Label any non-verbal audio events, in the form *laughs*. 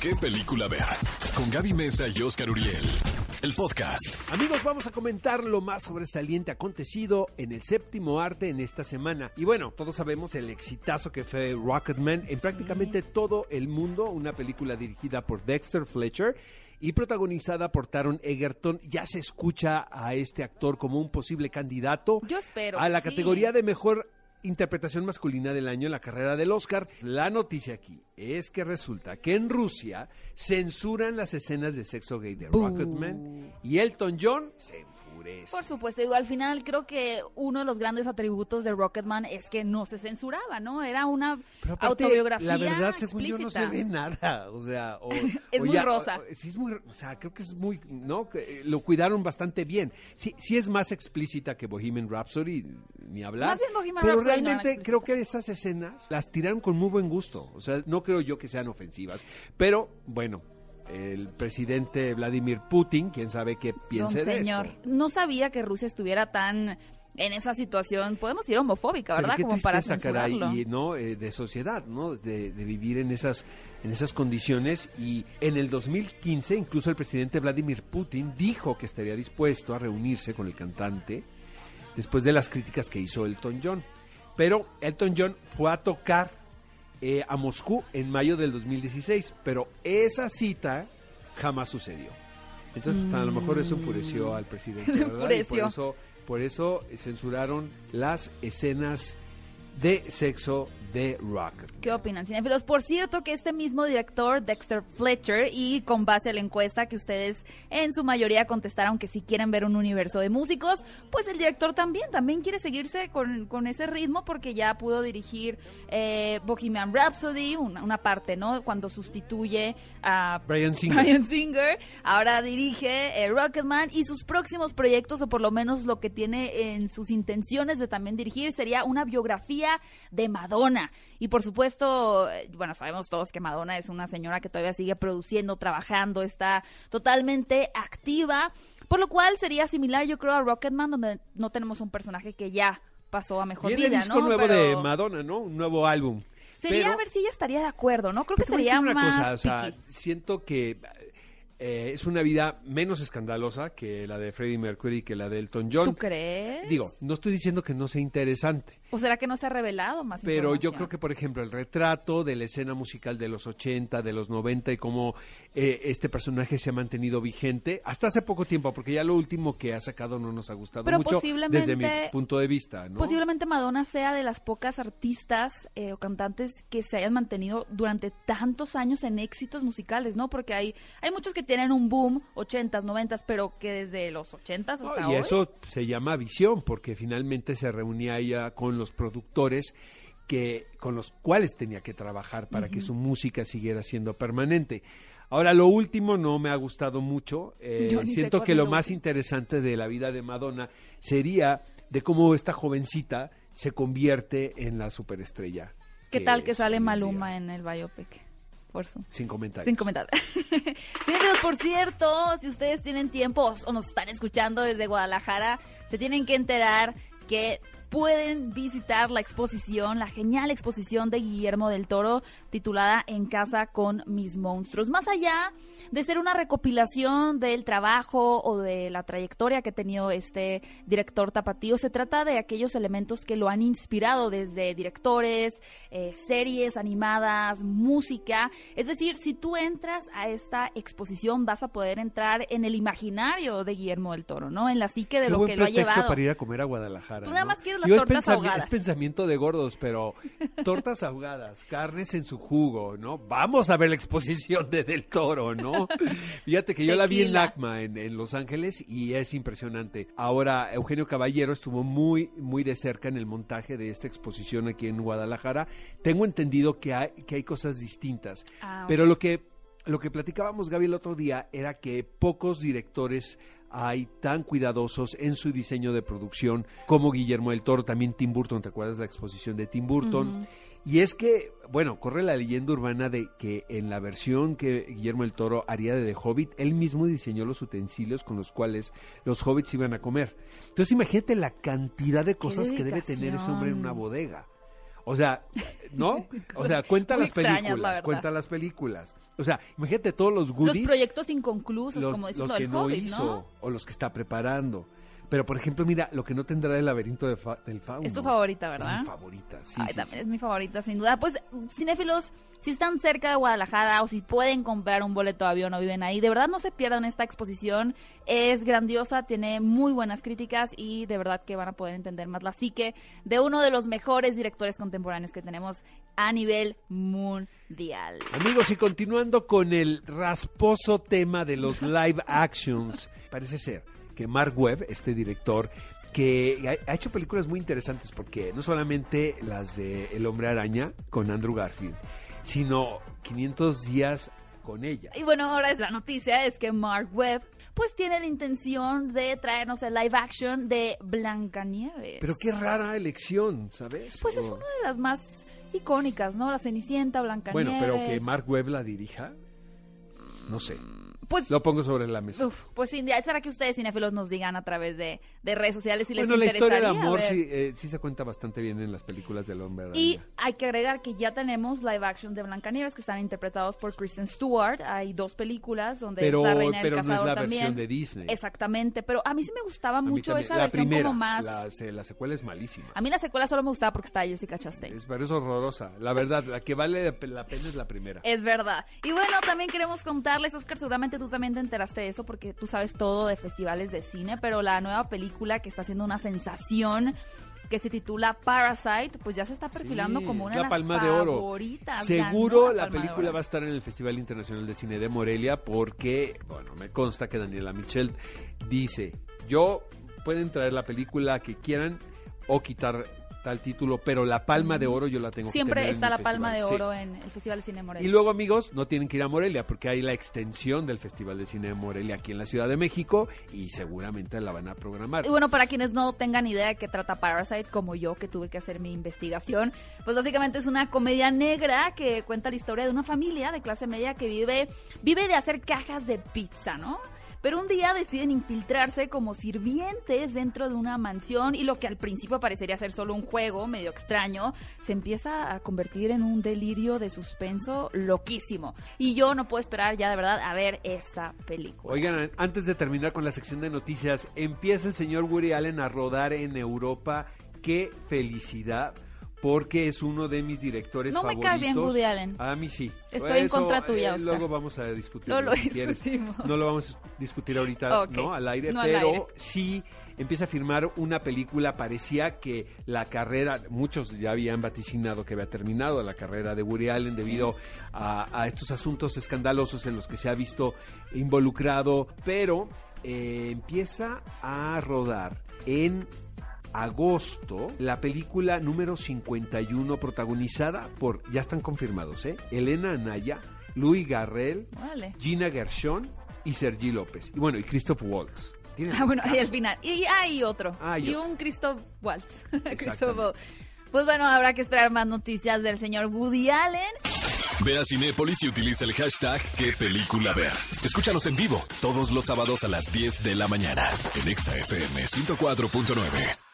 qué película ver. Con Gaby Mesa y Oscar Uriel. El podcast. Amigos, vamos a comentar lo más sobresaliente acontecido en el séptimo arte en esta semana. Y bueno, todos sabemos el exitazo que fue Rocketman en prácticamente todo el mundo, una película dirigida por Dexter Fletcher y protagonizada por Taron Egerton. Ya se escucha a este actor como un posible candidato Yo espero a la sí. categoría de mejor interpretación masculina del año en la carrera del Oscar. La noticia aquí es que resulta que en Rusia censuran las escenas de sexo gay de. Rocketman y Elton John se enfurece. Por supuesto, digo, al final creo que uno de los grandes atributos de Rocketman es que no se censuraba, ¿no? Era una Pero aparte, autobiografía la verdad, según yo, no se explícita. ve nada. O sea, o- *laughs* Es o muy rosa. o- sí, es muy, o sea, creo que es muy, ¿no? Que, eh, lo cuidaron bastante bien. Sí, sí es más explícita que Bohemian Rhapsody, ni hablar. Más bien Bohemian pero Rhapsody realmente explícita. creo que estas escenas las tiraron con muy buen gusto. O sea, no creo yo que sean ofensivas. Pero, bueno, el presidente Vladimir Putin, quién sabe qué piense Don de señor, esto. no sabía que Rusia estuviera tan en esa situación, podemos decir homofóbica, Pero ¿verdad? qué Como para tristeza, caray, censurarlo. y no Eh, de sociedad, ¿no? De, de vivir en esas en esas condiciones y en el 2015 incluso el presidente Vladimir Putin dijo que estaría dispuesto a reunirse con el cantante después de las críticas que hizo Elton John. Pero Elton John fue a tocar eh, a Moscú en mayo del 2016, pero esa cita jamás sucedió. Entonces, pues, a lo mejor eso enfureció al presidente. *laughs* Y por eso, por eso censuraron las escenas de sexo de rock. ¿Qué opinan, cinéfilos? Por cierto, que este mismo director, Dexter Fletcher, y con base a la encuesta que ustedes en su mayoría contestaron que si quieren ver un universo de músicos, pues el director también, también quiere seguirse con, con ese ritmo porque ya pudo dirigir eh, Bohemian Rhapsody, una, una parte, ¿no? Cuando sustituye a Brian Singer. Singer, ahora dirige eh, Rocketman y sus próximos proyectos, o por lo menos lo que tiene en sus intenciones de también dirigir, sería una biografía de Madonna. Y por supuesto, eh, bueno, sabemos todos que Madonna es una señora que todavía sigue produciendo, trabajando, está totalmente activa, por lo cual sería similar, yo creo, a Rocketman, donde no tenemos un personaje que ya pasó a mejor Viene vida, disco ¿no? nuevo Pero de Madonna, ¿no? Un nuevo álbum. Sería Pero- a ver si ella estaría de acuerdo, ¿no? Creo que sería una más cosa, o sea, siento que eh, es una vida menos escandalosa que la de Freddie Mercury, que la de Elton John. ¿Tú crees? Digo, no estoy diciendo que no sea interesante, ¿O será que no se ha revelado más pero yo creo que, por ejemplo, el retrato de la escena musical de los 80, de los 90 y cómo eh, este personaje se ha mantenido vigente hasta hace poco tiempo, porque ya lo último que ha sacado no nos ha gustado Pero mucho posiblemente- desde mi punto de vista, ¿no? Posiblemente Madonna sea de las pocas artistas eh, o cantantes que se hayan mantenido durante tantos años en éxitos musicales, ¿no? Porque hay, hay muchos que tienen un boom, 80s, 90s, pero que desde los 80s hasta No, y hoy. eso se llama visión, porque finalmente se reunía ella con los productores que con los cuales tenía que trabajar para que su música siguiera siendo permanente. Ahora, lo último no me ha gustado mucho. eh, *laughs* siento que lo más interesante de la vida de Madonna sería de cómo esta jovencita se convierte en la superestrella. ¿Qué tal que sale Maluma día. en el biopic? Por su... Sin comentarios. Sin comentar. *laughs* Sí, amigos, por cierto, si ustedes tienen tiempo o nos están escuchando desde Guadalajara, se tienen que enterar que pueden visitar la exposición, la genial exposición de Guillermo del Toro titulada En casa con mis monstruos. Más allá de ser una recopilación del trabajo o de la trayectoria que ha tenido este director tapatío, se trata de aquellos elementos que lo han inspirado desde directores, eh, series animadas, música. Es decir, si tú entras a esta exposición vas a poder entrar en el imaginario de Guillermo del Toro, ¿no? En la psique de Qué lo buen que lo ha llevado. para ir a comer a Guadalajara. Tú nada ¿no? más quieres las Digo, es tortas pensami- ahogadas. Es pensamiento de gordos, pero tortas ahogadas, carnes en su jugo, ¿no? Vamos a ver la exposición de Del Toro, ¿no? Fíjate que yo la vi en. LACMA, en, en Los Ángeles, y es impresionante. Ahora, Eugenio Caballero estuvo muy, muy de cerca en el montaje de esta exposición aquí en Guadalajara. Tengo entendido que hay, que hay cosas distintas, Ah, pero lo que, lo que platicábamos, Gaby, el otro día era que pocos directores hay tan cuidadosos en su diseño de producción como Guillermo del Toro, también Tim Burton, ¿te acuerdas la exposición de Tim Burton? Y es que, bueno, corre la leyenda urbana de que en la versión que Guillermo del Toro haría de The Hobbit, él mismo diseñó los utensilios con los cuales los hobbits iban a comer. Entonces imagínate la cantidad de cosas que debe tener ese hombre en una bodega. O sea, ¿no? O sea, cuenta las extrañas, la películas, verdad. cuenta las películas. O sea, imagínate todos los goodies. Los proyectos inconclusos, los, como dices los lo que del no Hobbit, hizo ¿no? o los que está preparando. Pero, por ejemplo, mira, lo que no tendrá el laberinto de fa- del fauno. Es tu favorita, Es ¿verdad? mi favorita, sí, Ay, sí, también sí. es mi favorita, sin duda. Pues, cinéfilos, si están cerca de Guadalajara o si pueden comprar un boleto de avión o viven ahí, de verdad no se pierdan esta exposición. Es grandiosa, tiene muy buenas críticas y de verdad que van a poder entender más la psique de uno de los mejores directores contemporáneos que tenemos a nivel mundial. Amigos, y continuando con el rasposo tema de los *laughs* live actions, parece ser que Mark Webb, este director, que ha, hecho películas muy interesantes, porque no solamente las de El Hombre Araña con Andrew Garfield, sino 500 días con ella. Y bueno, ahora es la noticia, es que Mark Webb pues tiene la intención de traernos el live action de Blancanieves. Pero qué rara elección, ¿sabes? Pues es una de las más icónicas, ¿no? La Cenicienta, Blancanieves. Bueno, pero que Mark Webb la dirija, no sé. Pues, Lo pongo sobre la mesa. uf, pues sí, será que ustedes cinéfilos nos digan a través de, de redes sociales si les bueno, la historia de interesaría amor sí, eh, sí se cuenta bastante bien en las películas del hombre araña. Y hay que agregar que ya tenemos live action de Blancanieves que están interpretados por Kristen Stewart. Hay dos películas donde pero es la reina pero del no es la también. versión de Disney. Exactamente, pero a mí sí me gustaba mucho esa la versión primera, como más... La, se- la secuela es malísima. A mí la secuela solo me gustaba porque está Jessica Chastain. Es, pero es horrorosa. La verdad, la que vale la pena es la primera. Es verdad. Y bueno, también queremos contarles, Oscar, seguramente tú también te enteraste de eso porque tú sabes todo de festivales de cine, pero la nueva película que está haciendo una sensación que se titula Parasite, pues ya se está perfilando Sí, como una la de las Palma de Oro. favoritas. Seguro la película va a estar en el Festival Internacional de Cine de Morelia porque, bueno, me consta que Daniela Michel dice, yo pueden traer la película que quieran o quitar tal título, pero la Palma de Oro yo la tengo que Siempre está la Palma de. Sí. Oro en el Festival de Cine de Morelia. Y luego, amigos, no tienen que ir a Morelia porque hay la extensión del Festival de Cine de Morelia aquí en la Ciudad de México y seguramente la van a programar. Y bueno, para quienes no tengan idea de qué trata Parasite, como yo que tuve que hacer mi investigación, pues básicamente es una comedia negra que cuenta la historia de una familia de clase media que vive, vive de hacer cajas de pizza, ¿no? Pero un día deciden infiltrarse como sirvientes dentro de una mansión y lo que al principio parecería ser solo un juego medio extraño, se empieza a convertir en un delirio de suspenso loquísimo. Y yo no puedo esperar ya de verdad a ver esta película. Oigan, antes de terminar con la sección de noticias, empieza el señor Woody Allen a rodar en Europa. ¡Qué felicidad! Porque es uno de mis directores No me favoritos. cae bien Woody Allen. A mí sí. Estoy en contra tuya, eh, Oscar. Luego vamos a discutir. Luego lo si quieres. discutimos. No lo vamos a discutir ahorita. ¿no? Al aire, No al pero aire. sí empieza a firmar una película. Parecía que la carrera, muchos ya habían vaticinado que había terminado la carrera de Woody Allen debido a, a estos asuntos escandalosos en los que se ha visto involucrado, pero eh, empieza a rodar en agosto la película número 51 protagonizada por, ya están confirmados, ¿eh? Elena Anaya, Louis Garrel. Gina Gershon y Sergi López. Y bueno, y Christoph Waltz. Ah, bueno, caso. y al final. Y hay otro. Ah, y un Christoph Waltz. *laughs* Christoph Waltz. Pues bueno, habrá que esperar más noticias del señor Woody Allen. Ve a Cinépolis y utiliza el hashtag qué película ver. Escúchanos en vivo todos los sábados a las 10 de la mañana en Exa FM 104.9.